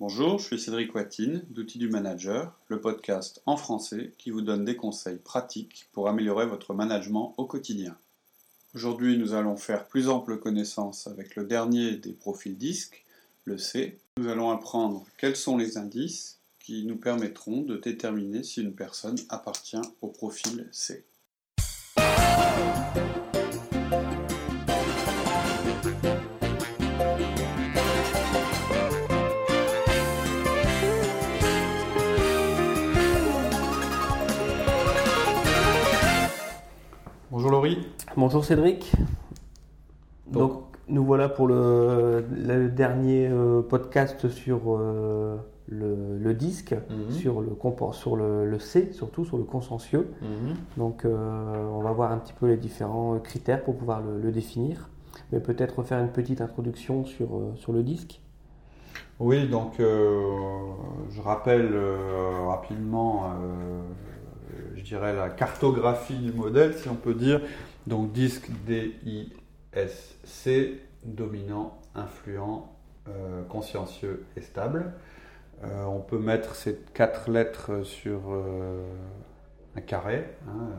Bonjour, je suis Cédric Watine d'Outils du Manager, le podcast en français qui vous donne des conseils pratiques pour améliorer votre management au quotidien. Aujourd'hui, nous allons faire plus ample connaissance avec le dernier des profils disques, le C. Nous allons apprendre quels sont les indices qui nous permettront de déterminer si une personne appartient au profil C. Bonjour Cédric. Donc, nous voilà pour le, le dernier euh, podcast sur euh, le, le disque, Mhm. sur, le, sur le, le C, surtout sur le consensueux. Donc euh, on va voir un petit peu les différents critères pour pouvoir le, définir. Mais peut-être faire une petite introduction sur, sur le disque. Oui, donc euh, je rappelle rapidement, je dirais la cartographie du modèle, si on peut dire. Donc disque D-I-S-C, dominant, influent, euh, consciencieux et stable. Euh, on peut mettre ces quatre lettres sur euh, un carré, hein,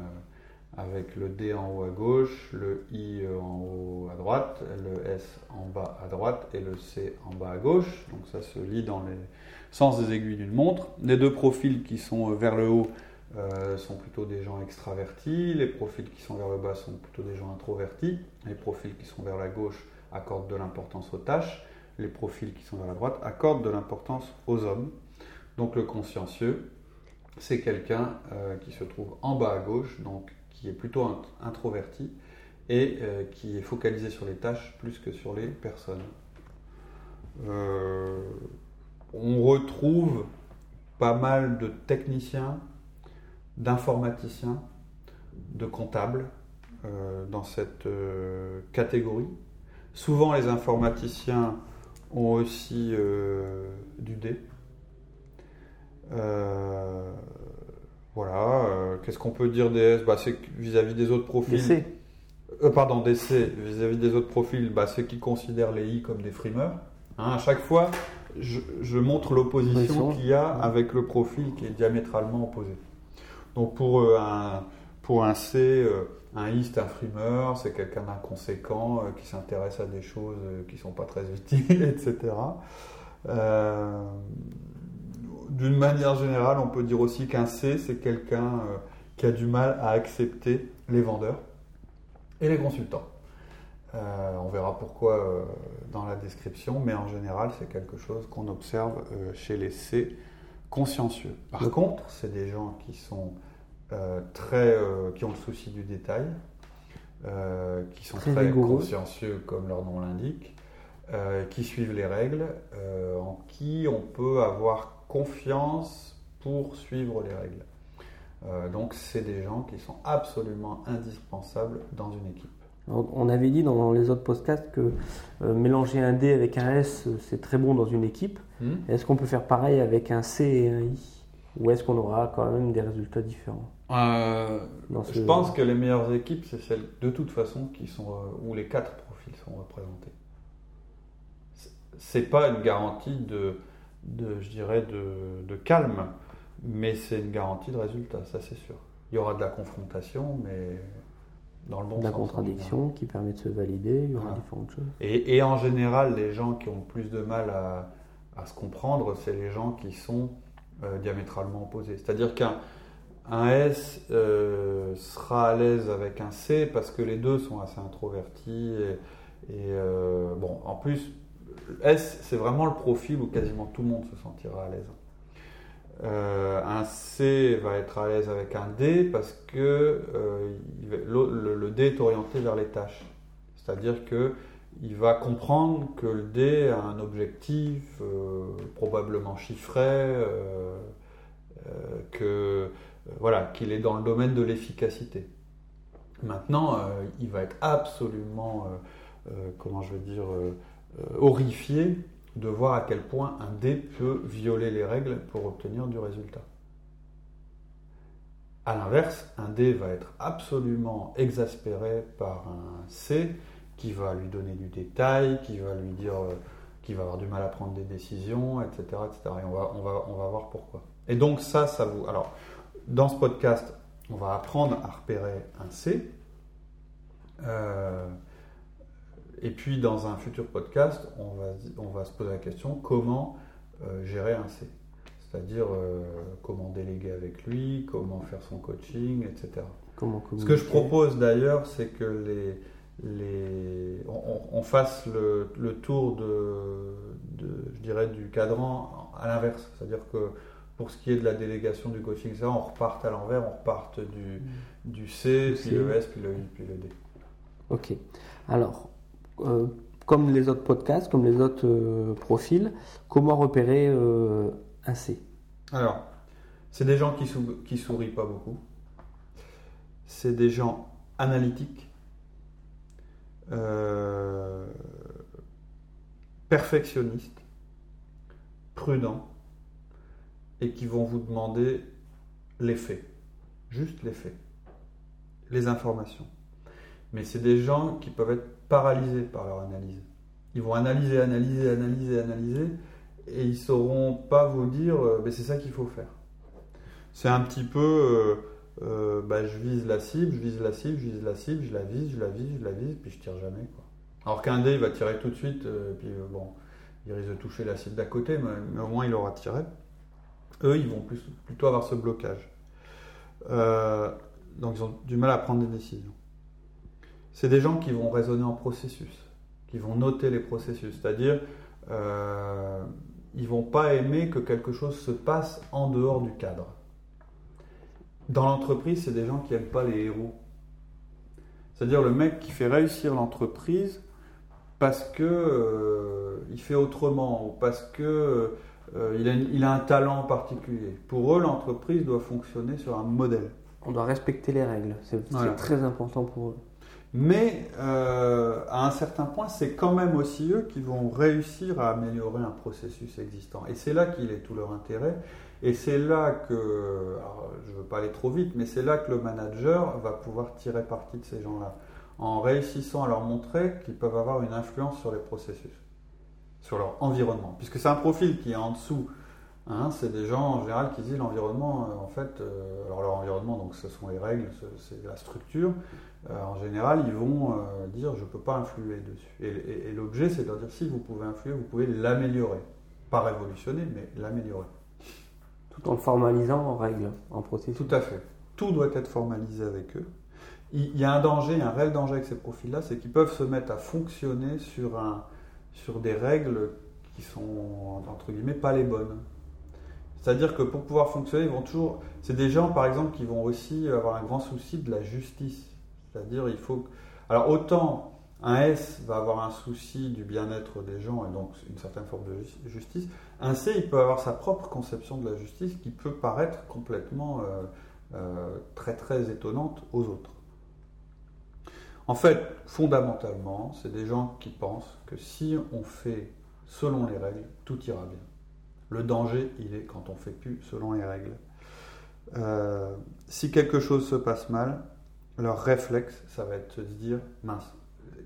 avec le D en haut à gauche, le I en haut à droite, le S en bas à droite et le C en bas à gauche. Donc ça se lit dans les sens des aiguilles d'une montre. Les deux profils qui sont vers le haut euh, sont plutôt des gens extravertis, les profils qui sont vers le bas sont plutôt des gens introvertis, les profils qui sont vers la gauche accordent de l'importance aux tâches, les profils qui sont vers la droite accordent de l'importance aux hommes. Donc le consciencieux, c'est quelqu'un euh, qui se trouve en bas à gauche, donc qui est plutôt int- introverti et euh, qui est focalisé sur les tâches plus que sur les personnes. On retrouve pas mal de techniciens, d'informaticiens, de comptables euh, dans cette euh, catégorie. Souvent, les informaticiens ont aussi euh, du D. Euh, voilà, qu'est-ce qu'on peut dire des S? Bah, C'est vis-à-vis des autres profils. Les C. Pardon, des C, vis-à-vis des autres profils, bah, ceux qui considèrent les I comme des frimeurs. Hein, à chaque fois, je, je montre l'opposition Opposition. qu'il y a avec le profil qui est diamétralement opposé. Donc pour euh, un, pour un C, euh, un I un frimeur, c'est quelqu'un d'inconséquent euh, qui s'intéresse à des choses qui sont pas très utiles, etc. D'une manière générale, on peut dire aussi qu'un C, c'est quelqu'un qui a du mal à accepter les vendeurs et les consultants. On verra pourquoi dans la description, mais en général, c'est quelque chose qu'on observe chez les C consciencieux. Par contre, c'est des gens qui sont euh, très, euh, qui ont le souci du détail, euh, qui sont Très consciencieux comme leur nom l'indique, euh, qui suivent les règles, euh, en qui on peut avoir confiance pour suivre les règles. Euh, donc, c'est des gens qui sont absolument indispensables dans une équipe. On avait dit dans les autres podcasts que euh, mélanger un D avec un S, c'est très bon dans une équipe. Est-ce qu'on peut faire pareil avec un C et un I? Ou est-ce qu'on aura quand même des résultats différents? Euh, ce- Je pense que les meilleures équipes, c'est celles de toute façon qui sont euh, où les quatre profils sont représentés. C'est- C'est pas une garantie de, de je dirais, de, de calme, mais c'est une garantie de résultat, ça c'est sûr. Il y aura de la confrontation, mais dans le bon la sens. en contradiction qui permet de se valider, il y aura Voilà. différentes choses. Et, et en général, les gens qui ont le plus de mal à, à se comprendre, c'est les gens qui sont euh, diamétralement opposés. C'est-à-dire qu'un un S euh, sera à l'aise avec un C parce que les deux sont assez introvertis. Et, et, euh, bon, en plus, S, c'est vraiment le profil où quasiment tout le monde se sentira à l'aise. Euh, un C va être à l'aise avec un D parce que euh, le, D est orienté vers les tâches. C'est-à-dire que il va comprendre que le D a un objectif euh, probablement chiffré, que voilà, qu'il est dans le domaine de l'efficacité. Maintenant, il va être absolument, comment je veux dire, horrifié de voir à quel point un D peut violer les règles pour obtenir du résultat. A l'inverse, un D va être absolument exaspéré par un C qui va lui donner du détail, qui va lui dire, euh, qui va avoir du mal à prendre des décisions, etc. etc. Et on va, on, va, on va voir pourquoi. Et donc ça, ça vous... Alors, dans ce podcast, on va apprendre à repérer un C. Euh, et puis dans un futur podcast, on va, on va se poser la question comment euh, gérer un C? C'est-à-dire euh, comment déléguer avec lui, comment faire son coaching, etc. Comment Ce que je propose d'ailleurs, c'est que les, les, on, fasse le, le tour de, de, je dirais, du cadran à l'inverse. C'est-à-dire que pour ce qui est de la délégation du coaching, ça, on reparte à l'envers, on reparte du, du C, puis le S, puis le I, puis le D. Ok. Alors, euh, comme les autres podcasts, comme les autres euh, profils, comment repérer euh, un C? Alors, c'est des gens qui, qui sourient pas beaucoup. C'est des gens analytiques, perfectionnistes, prudents, et qui vont vous demander les faits, juste les faits, les informations. Mais c'est des gens qui peuvent être paralysés par leur analyse. Ils vont analyser, analyser, analyser, analyser, et ils ne sauront pas vous dire euh, c'est ça qu'il faut faire. C'est un petit peu euh, euh, bah, je vise la cible, je vise la cible, je vise la cible, je la vise, je la vise, je la vise, puis je tire jamais. Quoi. Alors qu'un dé, il va tirer tout de suite, puis bon, il risque de toucher la cible d'à côté, mais, au moins il aura tiré. Eux, ils vont plutôt avoir ce blocage. donc ils ont du mal à prendre des décisions c'est des gens qui vont raisonner en processus, qui vont noter les processus, c'est-à-dire euh, ils vont pas aimer que quelque chose se passe en dehors du cadre. Dans l'entreprise, c'est des gens qui n'aiment pas les héros. C'est-à-dire le mec qui fait réussir l'entreprise parce que euh, il fait autrement ou parce que euh, il, a, il, a, un talent particulier. Pour eux, l'entreprise doit fonctionner sur un modèle. On doit respecter les règles. C'est très important pour eux. Mais euh, à un certain point, c'est quand même aussi eux qui vont réussir à améliorer un processus existant. Et c'est là qu'il est tout leur intérêt. Et c'est là que, je ne veux pas aller trop vite, mais c'est là que le manager va pouvoir tirer parti de ces gens-là, en réussissant à leur montrer qu'ils peuvent avoir une influence sur les processus, sur leur environnement. Puisque c'est un profil qui est en dessous. Hein, c'est des gens en général qui disent l'environnement, euh, en fait, euh, alors leur environnement, donc ce sont les règles, c'est la structure, euh, en général, ils vont dire je ne peux pas influer dessus. Et, l'objet, c'est de dire si vous pouvez influer, vous pouvez l'améliorer. Pas révolutionner, mais l'améliorer. Tout en le formalisant en règle, en processus. Tout à fait. Tout doit être formalisé avec eux. Il y a un danger, un réel danger avec ces profils-là, c'est qu'ils peuvent se mettre à fonctionner sur, un, sur des règles qui sont, entre guillemets, pas les bonnes. C'est-à-dire que pour pouvoir fonctionner, ils vont toujours. C'est des gens, par exemple, qui vont aussi avoir un grand souci de la justice. C'est-à-dire, il faut. Alors, autant un S va avoir un souci du bien-être des gens et donc une certaine forme de justice, un C, il peut avoir sa propre conception de la justice qui peut paraître complètement euh, euh, très très étonnante aux autres. En fait, fondamentalement, c'est des gens qui pensent que si on fait selon les règles, tout ira bien. Le danger, il est quand on fait plus selon les règles. Euh, si quelque chose se passe mal, leur réflexe, ça va être de se dire, mince,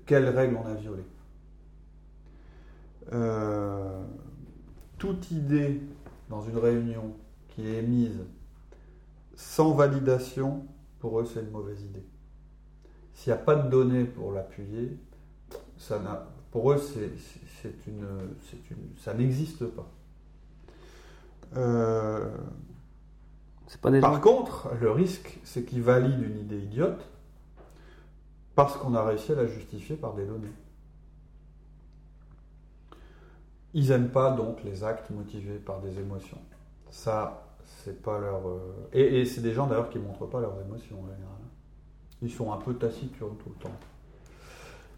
quelle règle on a violée? Euh, Toute idée dans une réunion qui est émise sans validation, pour eux, c'est une mauvaise idée. S'il n'y a pas de données pour l'appuyer, ça pour eux, c'est une, ça n'existe pas. Euh, par contre, le risque, c'est qu'ils valident une idée idiote parce qu'on a réussi à la justifier par des données. Ils n'aiment pas donc les actes motivés par des émotions. Ça, c'est pas leur. Euh, et, c'est des gens d'ailleurs qui ne montrent pas leurs émotions en général. Ils sont un peu taciturnes tout le temps.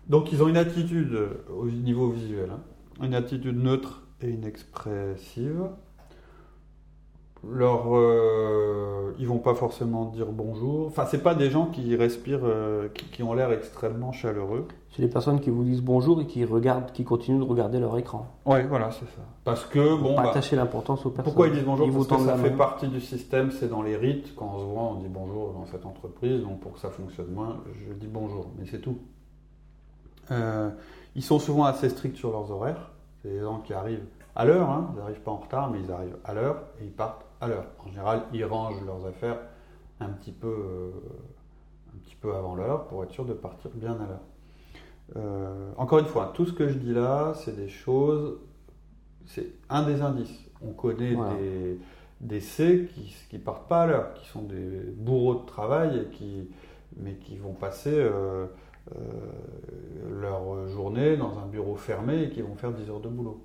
Donc ils ont une attitude au niveau visuel, hein. une attitude neutre et inexpressive leur, euh, ils vont pas forcément dire bonjour. Enfin, c'est pas des gens qui respirent, euh, qui, ont l'air extrêmement chaleureux. C'est des personnes qui vous disent bonjour et qui regardent, qui continuent de regarder leur écran. Ouais, voilà, c'est ça. Parce que bon, pas bah, attacher l'importance aux personnes. Pourquoi ils disent bonjour? Parce que ça fait partie du système, c'est dans les rites. Quand on se voit, on dit bonjour dans cette entreprise. Donc pour que ça fonctionne moins, je dis bonjour, mais c'est tout. Euh, ils sont souvent assez stricts sur leurs horaires. C'est des gens qui arrivent à l'heure, hein. ils n'arrivent pas en retard, mais ils arrivent à l'heure et ils partent à l'heure. En général, ils rangent leurs affaires un petit peu, euh, un petit peu avant l'heure pour être sûr de partir bien à l'heure. Euh, encore une fois, tout ce que je dis là, c'est des choses, c'est un des indices. On connaît des, des C qui ne partent pas à l'heure, qui sont des bourreaux de travail, et qui, mais qui vont passer euh, leur journée dans un bureau fermé et qui vont faire 10 heures de boulot.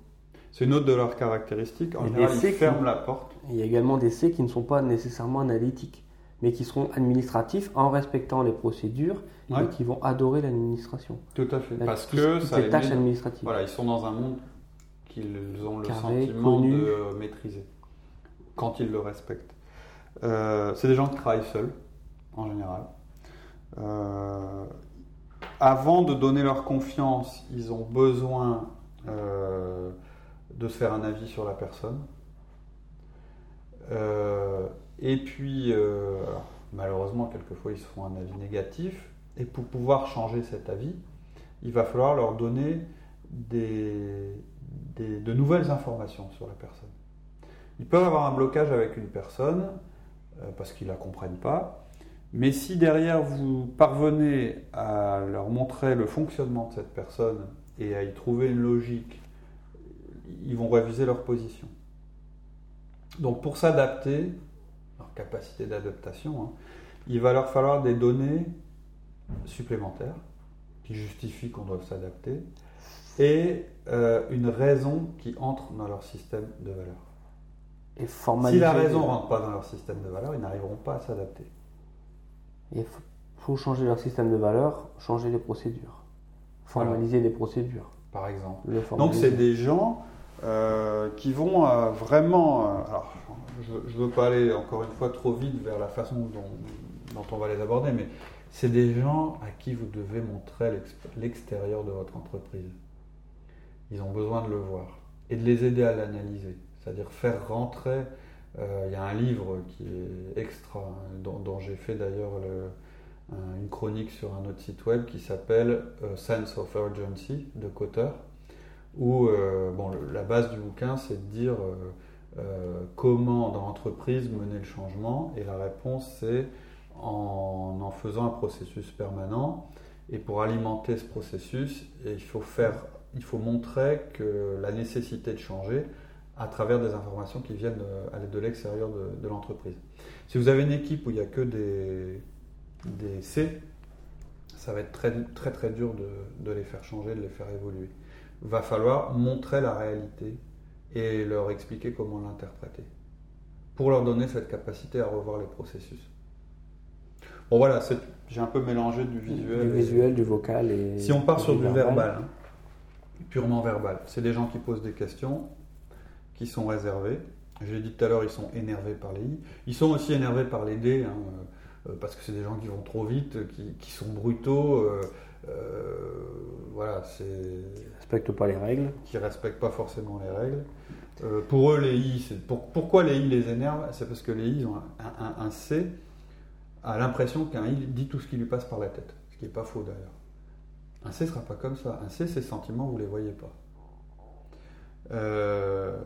C'est une autre de leurs caractéristiques. En général, ils ferment la porte. Il y a également des C qui ne sont pas nécessairement analytiques, mais qui seront administratifs en respectant les procédures et qui vont adorer l'administration. Tout à fait. Parce que ça les tâches administratives. Voilà, ils sont dans un monde qu'ils ont le sentiment de maîtriser quand ils le respectent. Euh, c'est des gens qui travaillent seuls, en général. Euh, avant de donner leur confiance, ils ont besoin euh, de se faire un avis sur la personne. Euh, et puis, euh, malheureusement, quelquefois, ils se font un avis négatif. Et pour pouvoir changer cet avis, il va falloir leur donner de nouvelles informations sur la personne. Ils peuvent avoir un blocage avec une personne euh, parce qu'ils ne la comprennent pas. Mais si derrière vous parvenez à leur montrer le fonctionnement de cette personne et à y trouver une logique ils vont réviser leur position. Donc pour s'adapter, leur capacité d'adaptation, hein, il va leur falloir des données supplémentaires qui justifient qu'on doit s'adapter et euh, une raison qui entre dans leur système de valeur. Et si la raison ne rentre pas dans leur système de valeur, ils n'arriveront pas à s'adapter. Il faut changer leur système de valeur, changer les procédures, formaliser les procédures. Par exemple. Donc c'est des gens euh, qui vont euh, vraiment. Euh, alors, je ne veux pas aller encore une fois trop vite vers la façon dont, on va les aborder, mais c'est des gens à qui vous devez montrer l'extérieur de votre entreprise. Ils ont besoin de le voir et de les aider à l'analyser, c'est-à-dire faire rentrer. Il y a un livre qui est extra, dont, j'ai fait d'ailleurs une chronique sur un autre site web qui s'appelle Sense of Urgency de Cotter où euh, bon, la base du bouquin, c'est de dire euh, euh, comment dans l'entreprise mener le changement, et la réponse, c'est en en faisant un processus permanent. Et pour alimenter ce processus, il faut, faire, il faut montrer que la nécessité de changer à travers des informations qui viennent de, l'extérieur de, l'entreprise. Si vous avez une équipe où il n'y a que des, des C, ça va être très très, très dur de, de les faire changer, de les faire évoluer va falloir montrer la réalité et leur expliquer comment l'interpréter pour leur donner cette capacité à revoir les processus. Bon voilà, j'ai un peu mélangé du visuel. Du visuel, du vocal et. Si on part sur du verbal, hein, purement verbal, c'est des gens qui posent des questions, qui sont réservés. Je l'ai dit tout à l'heure, ils sont énervés par les I. Ils sont aussi énervés par les D, hein, euh, parce que c'est des gens qui vont trop vite, qui, sont brutaux. Euh, voilà, c'est. Qui respectent pas les règles. Qui respectent pas forcément les règles. Euh, pour eux, les I, c'est pourquoi les I les énervent? C'est parce que les I ont un, C a l'impression qu'un I dit tout ce qui lui passe par la tête, ce qui n'est pas faux d'ailleurs. Un C ne sera pas comme ça. Un C, ses sentiments, vous ne les voyez pas. Euh,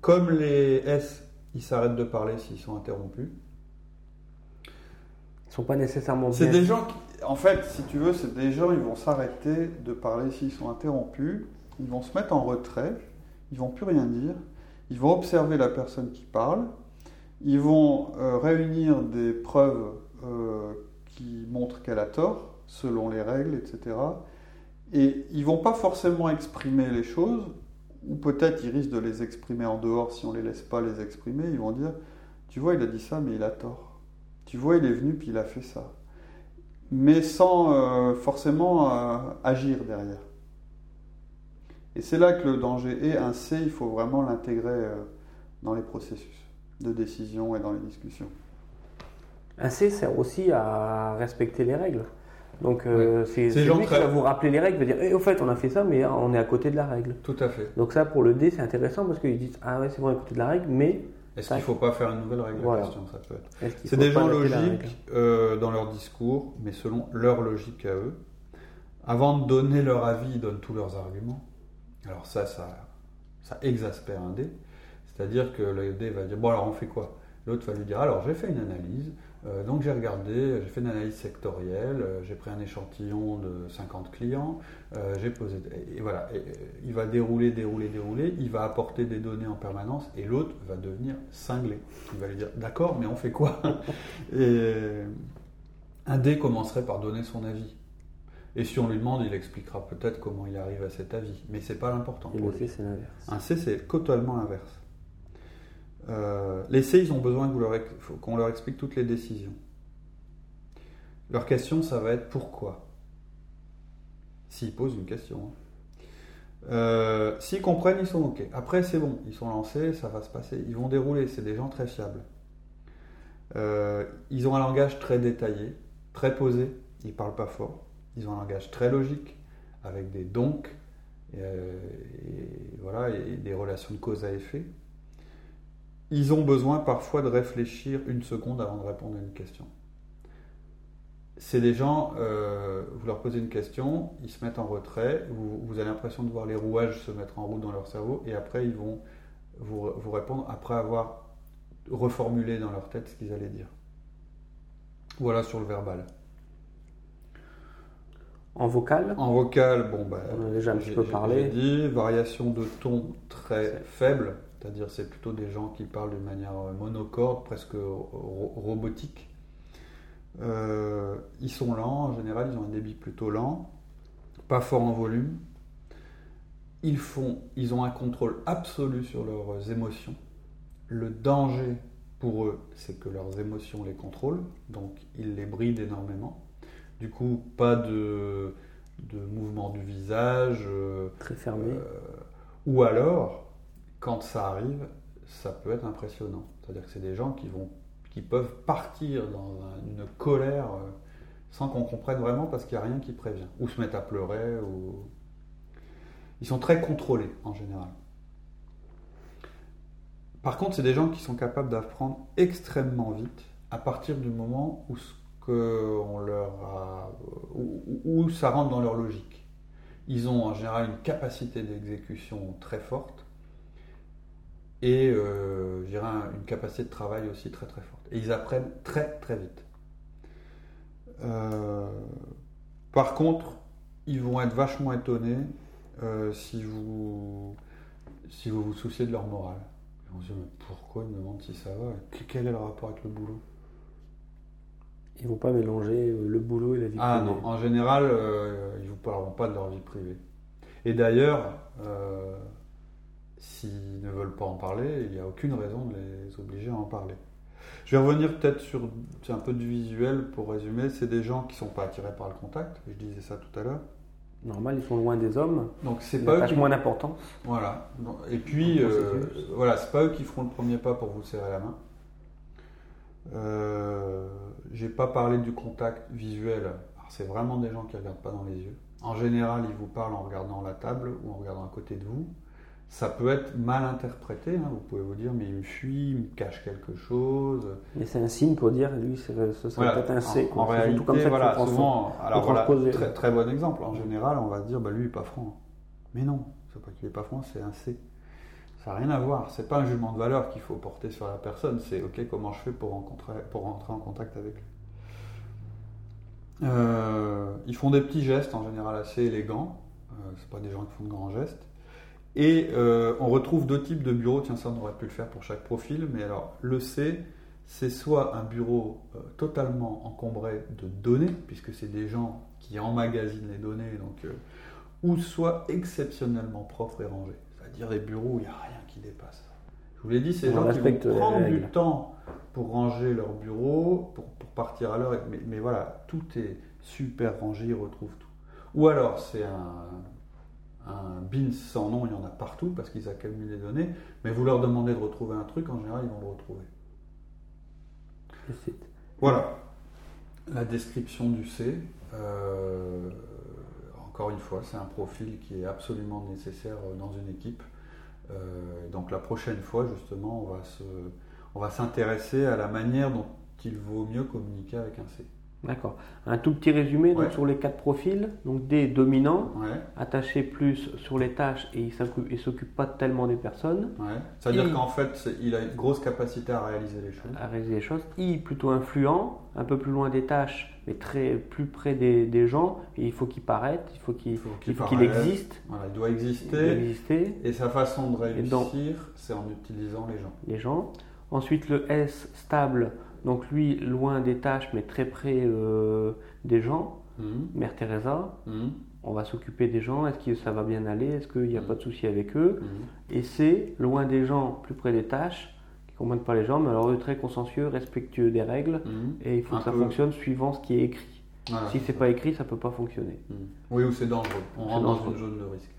comme les S, ils s'arrêtent de parler s'ils sont interrompus. Sont pas nécessairement. C'est des gens qui, en fait, si tu veux, c'est des gens, ils vont s'arrêter de parler s'ils sont interrompus, ils vont se mettre en retrait, ils vont plus rien dire, ils vont observer la personne qui parle, ils vont euh, réunir des preuves euh, qui montrent qu'elle a tort, selon les règles, etc. Et ils vont pas forcément exprimer les choses, ou peut-être ils risquent de les exprimer en dehors si on les laisse pas les exprimer. Ils vont dire, tu vois, il a dit ça, mais il a tort. Tu vois, il est venu puis il a fait ça mais sans euh, forcément euh, agir derrière. Et c'est là que le danger est. Un C, il faut vraiment l'intégrer euh, dans les processus de décision et dans les discussions. Un C sert aussi à respecter les règles. Donc c'est lui qui va vous rappeler les règles, va dire eh, au fait on a fait ça mais on est à côté de la règle. Tout à fait. Donc ça pour le D c'est intéressant parce qu'ils disent ah ouais c'est vrai à côté de la règle mais est-ce qu'il ne faut pas faire une nouvelle règle. C'est des gens logiques euh, dans leur discours, mais selon leur logique à eux. Avant de donner leur avis, ils donnent tous leurs arguments. Alors ça, ça, ça exaspère un D. C'est-à-dire que le D va dire, bon alors on fait quoi? L'autre va lui dire, alors j'ai fait une analyse, euh, donc j'ai regardé, j'ai fait une analyse sectorielle, euh, j'ai pris un échantillon de 50 clients, euh, j'ai posé, et, voilà, il va dérouler, dérouler, dérouler, il va apporter des données en permanence, et l'autre va devenir cinglé. Il va lui dire, d'accord, mais on fait quoi Et un D commencerait par donner son avis. Et si on lui demande, il expliquera peut-être comment il arrive à cet avis. Mais c'est pas l'important. Et le C, c'est l'inverse. Un C, c'est totalement l'inverse. Euh, les C, ils ont besoin qu'on leur, explique toutes les décisions. Leur question, ça va être pourquoi? S'ils posent une question. Hein. Euh, s'ils comprennent, ils sont OK. Après, c'est bon, ils sont lancés, ça va se passer. Ils vont dérouler, c'est des gens très fiables. Euh, ils ont un langage très détaillé, très posé, ils parlent pas fort. Ils ont un langage très logique, avec des donc, voilà, et des relations de cause à effet ils ont besoin parfois de réfléchir une seconde avant de répondre à une question. C'est des gens, euh, vous leur posez une question, ils se mettent en retrait, vous, avez l'impression de voir les rouages se mettre en route dans leur cerveau, et après ils vont vous, vous répondre après avoir reformulé dans leur tête ce qu'ils allaient dire. Voilà sur le verbal. En vocal? En vocal, bon, bah, on a déjà un petit peu parlé. dit, variation de ton très faible. C'est-à-dire c'est plutôt des gens qui parlent d'une manière euh, monocorde, presque robotique. Euh, ils sont lents, en général, ils ont un débit plutôt lent, pas fort en volume. Ils, font, ils ont un contrôle absolu sur leurs émotions. Le danger pour eux, c'est que leurs émotions les contrôlent, donc ils les brident énormément. Du coup, pas de, de mouvement du visage. Euh, Très fermé. ou alors, quand ça arrive, ça peut être impressionnant. C'est-à-dire que c'est des gens qui, vont, qui peuvent partir dans une colère euh, sans qu'on comprenne vraiment parce qu'il n'y a rien qui prévient. Ou se mettre à pleurer. Ils sont très contrôlés en général. Par contre, c'est des gens qui sont capables d'apprendre extrêmement vite à partir du moment où, ce que on leur a, où ça rentre dans leur logique. Ils ont en général une capacité d'exécution très forte et euh, une capacité de travail aussi très très forte. Et ils apprennent très très vite. Euh, par contre, ils vont être vachement étonnés euh, si, vous, si vous vous souciez de leur morale. Ils vont se dire mais pourquoi ils me demandent si ça va? Quel est le rapport avec le boulot? Ils vont pas mélanger euh, le boulot et la vie ah, privée. Ah non, en général, ils ne vous parleront pas de leur vie privée. Et d'ailleurs, S'ils ne veulent pas en parler, il n'y a aucune raison de les obliger à en parler. Je vais revenir peut-être sur un peu du visuel pour résumer. C'est des gens qui ne sont pas attirés par le contact. Je disais ça tout à l'heure. Normal, ils sont loin des hommes. Donc c'est pas eux qui moins d'importance. Voilà. Et puis euh, voilà, c'est pas eux qui feront le premier pas pour vous serrer la main. Euh, J'ai pas parlé du contact visuel. C'est vraiment des gens qui ne regardent pas dans les yeux. En général, ils vous parlent en regardant la table ou en regardant à côté de vous ça peut être mal interprété. Hein. Vous pouvez vous dire, mais il me fuit, il me cache quelque chose. Mais c'est un signe pour dire, lui, ce serait peut-être un C. En, réalité, voilà, souvent, alors voilà, très, très, bon exemple. En général, on va se dire, bah, lui, il n'est pas franc. Mais non, c'est pas qu'il n'est pas franc, c'est un C. Ça n'a rien à voir. C'est pas un jugement de valeur qu'il faut porter sur la personne. C'est OK, comment je fais pour, rencontrer, pour rentrer en contact avec lui. Euh, ils font des petits gestes en général assez élégants. Euh, c'est pas des gens qui font de grands gestes. Et euh, on retrouve deux types de bureaux. Tiens, ça, on aurait pu le faire pour chaque profil. Mais alors, le C, c'est soit un bureau euh, totalement encombré de données, puisque c'est des gens qui emmagasinent les données, donc, euh, ou soit exceptionnellement propre et rangé. C'est-à-dire des bureaux où il n'y a rien qui dépasse. Je vous l'ai dit, c'est des gens qui vont prendre du temps pour ranger leur bureau, pour, partir à l'heure. Mais, mais, voilà, tout est super rangé, ils retrouvent tout. Ou alors, c'est un, un bin sans nom, il y en a partout parce qu'ils accumulent les données, mais vous leur demandez de retrouver un truc, en général, ils vont le retrouver. Voilà la description du C. Euh, encore une fois, c'est un profil qui est absolument nécessaire dans une équipe. Euh, donc la prochaine fois, justement, on va, se, on va s'intéresser à la manière dont il vaut mieux communiquer avec un C. D'accord. Un tout petit résumé donc, sur les quatre profils. Donc D dominant, attaché plus sur les tâches et il ne s'occupe pas tellement des personnes. C'est-à-dire qu'en fait, il a une grosse capacité à réaliser les choses. À réaliser les choses. I plutôt influent, un peu plus loin des tâches, mais très plus près des, gens. Et il faut qu'il paraisse, il faut qu'il existe. il doit exister. Et sa façon de réussir, c'est en utilisant les gens. Les gens. Ensuite, le S stable donc lui, loin des tâches, mais très près euh, des gens. Mhm. Mère Teresa, mhm. on va s'occuper des gens. Est-ce que ça va bien aller? Est-ce qu'il n'y a mhm. pas de souci avec eux? Et c'est loin des gens, plus près des tâches, qui ne comprennent pas les gens, mais alors eux très consciencieux, respectueux des règles. Et il faut que ça fonctionne suivant ce qui est écrit. si c'est pas écrit, ça peut pas fonctionner. Oui, ou c'est dangereux. On rentre dans une zone de risque.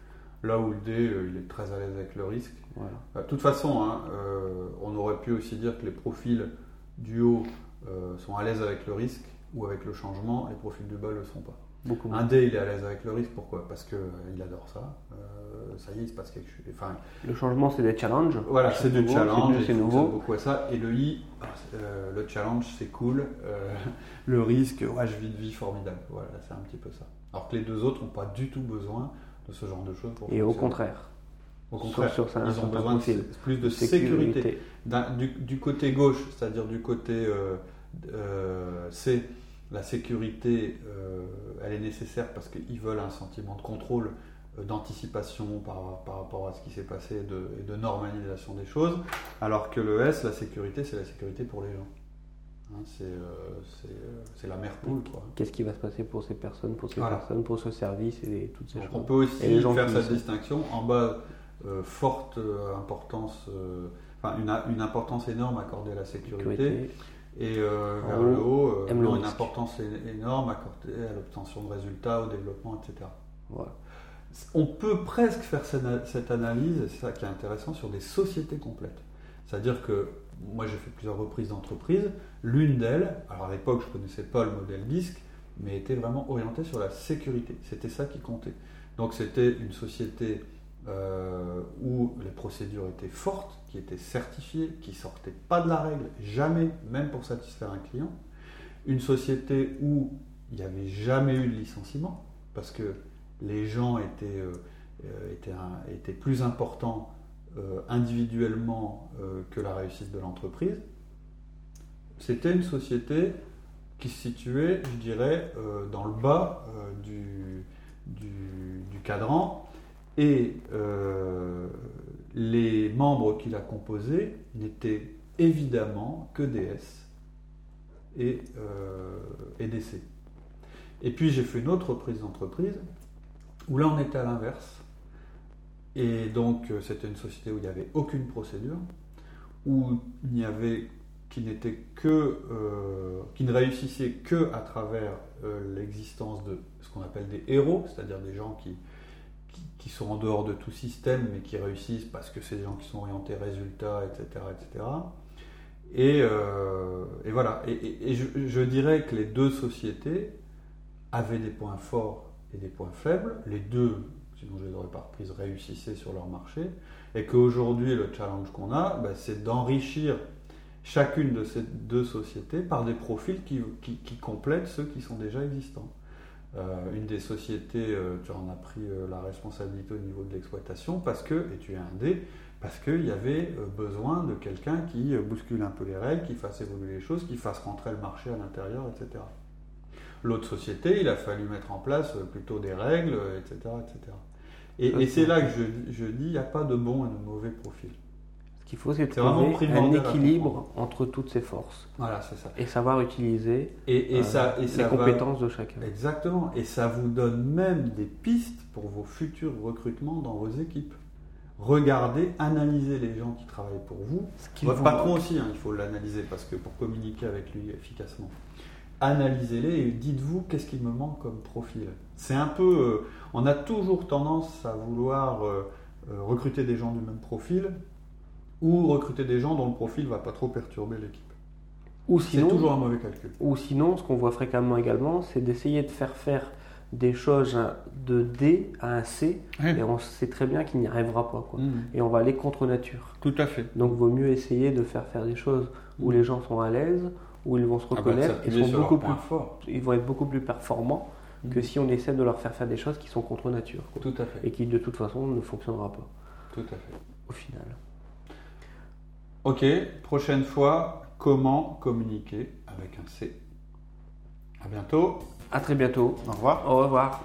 Là où le D, euh, il est très à l'aise avec le risque. Euh, de toute façon, hein, on aurait pu aussi dire que les profils du haut euh, sont à l'aise avec le risque ou avec le changement, et les profils du bas ne le sont pas. Beaucoup un D, il est à l'aise avec le risque, pourquoi? Parce qu'il euh, adore ça. Euh, ça y est, il se passe quelque chose. Enfin, le changement, c'est des challenges. Voilà, c'est du challenge, c'est nouveau. beaucoup à ça. Et le I, le challenge, c'est cool. le risque, ouais, je vis de vie formidable. Voilà, c'est un petit peu ça. Alors que les deux autres n'ont pas du tout besoin de ce genre de choses. Pour et au contraire. Au contraire, sur, ils ont besoin de plus de sécurité. Du, côté gauche, c'est-à-dire du côté euh, euh, C, la sécurité, euh, elle est nécessaire parce qu'ils veulent un sentiment de contrôle, d'anticipation par, par, rapport à ce qui s'est passé et de, normalisation des choses. Alors que le S, la sécurité, c'est la sécurité pour les gens. Hein, c'est la mère poule. Qu'est-ce qui va se passer pour ces personnes, pour ces personnes, pour ce service et toutes ces choses On peut aussi faire cette distinction. En bas, euh, forte euh, importance, euh, enfin une, une, importance énorme accordée à la sécurité. Et vers le haut, une importance énorme accordée à l'obtention de résultats, au développement, etc. On peut presque faire cette analyse, c'est ça qui est intéressant, sur des sociétés complètes. C'est-à-dire que moi j'ai fait plusieurs reprises d'entreprise, l'une d'elles, alors à l'époque je ne connaissais pas le modèle disque, mais était vraiment orientée sur la sécurité. C'était ça qui comptait. Donc c'était une société euh, où les procédures étaient fortes, qui étaient certifiées, qui sortaient pas de la règle, jamais, même pour satisfaire un client. Une société où il n'y avait jamais eu de licenciement, parce que les gens étaient, euh, euh, étaient, plus importants individuellement que la réussite de l'entreprise. C'était une société qui se situait, je dirais, dans le bas du, du cadran et euh, les membres qui la composaient n'étaient évidemment que des S et, euh, et des C. Et puis j'ai fait une autre prise d'entreprise où là on était à l'inverse. Et donc euh, c'était une société où il n'y avait aucune procédure, où il n'y avait qui n'était que qui ne réussissait que à travers l'existence de ce qu'on appelle des héros, c'est-à-dire des gens qui, qui, sont en dehors de tout système, mais qui réussissent parce que c'est des gens qui sont orientés résultats, etc. etc. Et, euh, et voilà. Et, je, dirais que les deux sociétés avaient des points forts et des points faibles. Les deux, sinon je les aurais pas reprises, réussissaient sur leur marché. Et qu'aujourd'hui, le challenge qu'on a, bah, c'est d'enrichir chacune de ces deux sociétés par des profils qui, qui complètent ceux qui sont déjà existants. Euh, une des sociétés, euh, tu en as pris euh, la responsabilité au niveau de l'exploitation parce que, et tu es un D, parce qu'il y avait besoin de quelqu'un qui bouscule un peu les règles, qui fasse évoluer les choses, qui fasse rentrer le marché à l'intérieur, etc. L'autre société, il a fallu mettre en place plutôt des règles, etc. etc. Et, c'est là que je, je dis, il n'y a pas de bon et de mauvais profil qu'il faut, c'est trouver un équilibre entre toutes ces forces. Voilà, c'est ça. Et savoir utiliser et, ça, et les compétences de chacun. Exactement. Et ça vous donne même des pistes pour vos futurs recrutements dans vos équipes. Regardez, analysez les gens qui travaillent pour vous. Votre patron aussi, hein, il faut l'analyser parce que pour communiquer avec lui efficacement. Analysez-les et dites-vous qu'est-ce qui me manque comme profil. C'est un peu. Euh, on a toujours tendance à vouloir euh, euh, recruter des gens du même profil ou recruter des gens dont le profil ne va pas trop perturber l'équipe. Ou sinon, c'est toujours un mauvais calcul. Ou sinon, ce qu'on voit fréquemment également, c'est d'essayer de faire faire des choses de D à un C, et on sait très bien qu'il n'y arrivera pas. Quoi. Mm. Et on va aller contre nature. Tout à fait. Donc, vaut mieux essayer de faire faire des choses où mm. les gens sont à l'aise, où ils vont se ah bah, reconnaître et sont beaucoup plus forts. Ils vont être beaucoup plus performants mm. que si on essaie de leur faire faire des choses qui sont contre nature. Tout à fait. Et qui, de toute façon, ne fonctionnera pas. Tout à fait. Au final. Ok, prochaine fois, comment communiquer avec un C? À bientôt. À très bientôt. Au revoir. Au revoir.